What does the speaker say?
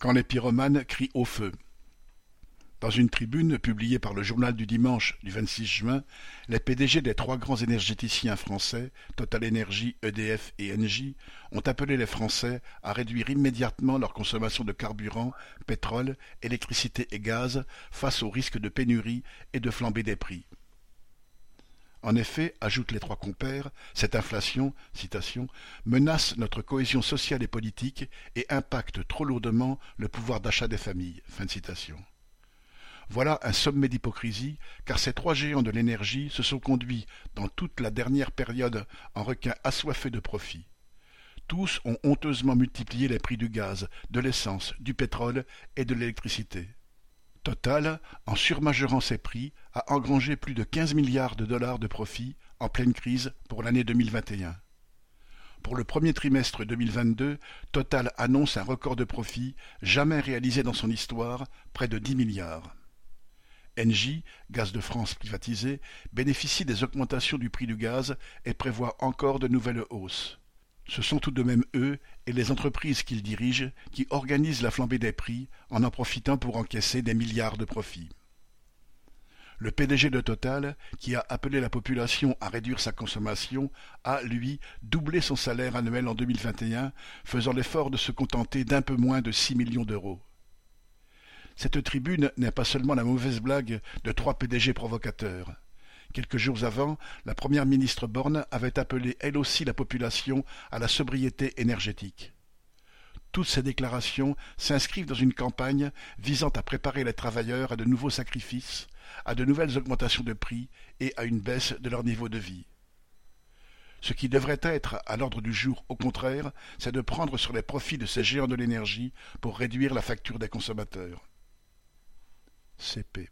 quand les pyromanes crient au feu. Dans une tribune publiée par le Journal du Dimanche du 26 juin, les PDG des trois grands énergéticiens français, Total Energy, EDF et Engie, ont appelé les Français à réduire immédiatement leur consommation de carburant, pétrole, électricité et gaz face au risque de pénurie et de flambée des prix. En effet, ajoutent les trois compères, cette inflation, menace notre cohésion sociale et politique et impacte trop lourdement le pouvoir d'achat des familles. Voilà un sommet d'hypocrisie, car ces trois géants de l'énergie se sont conduits dans toute la dernière période en requins assoiffés de profit. Tous ont honteusement multiplié les prix du gaz, de l'essence, du pétrole et de l'électricité. Total, en surmajorant ses prix, a engrangé plus de 15 milliards de dollars de profit en pleine crise pour l'année 2021. Pour le premier trimestre 2022, Total annonce un record de profit jamais réalisé dans son histoire, près de 10 milliards. Engie, Gaz de France privatisé, bénéficie des augmentations du prix du gaz et prévoit encore de nouvelles hausses. Ce sont tout de même eux et les entreprises qu'ils dirigent qui organisent la flambée des prix en en profitant pour encaisser des milliards de profits. Le PDG de Total, qui a appelé la population à réduire sa consommation, a, lui, doublé son salaire annuel en 2021, faisant l'effort de se contenter d'un peu moins de six millions d'euros. Cette tribune n'est pas seulement la mauvaise blague de trois PDG provocateurs. Quelques jours avant, la première ministre Borne avait appelé elle aussi la population à la sobriété énergétique. Toutes ces déclarations s'inscrivent dans une campagne visant à préparer les travailleurs à de nouveaux sacrifices, à de nouvelles augmentations de prix et à une baisse de leur niveau de vie. Ce qui devrait être à l'ordre du jour, au contraire, c'est de prendre sur les profits de ces géants de l'énergie pour réduire la facture des consommateurs. CP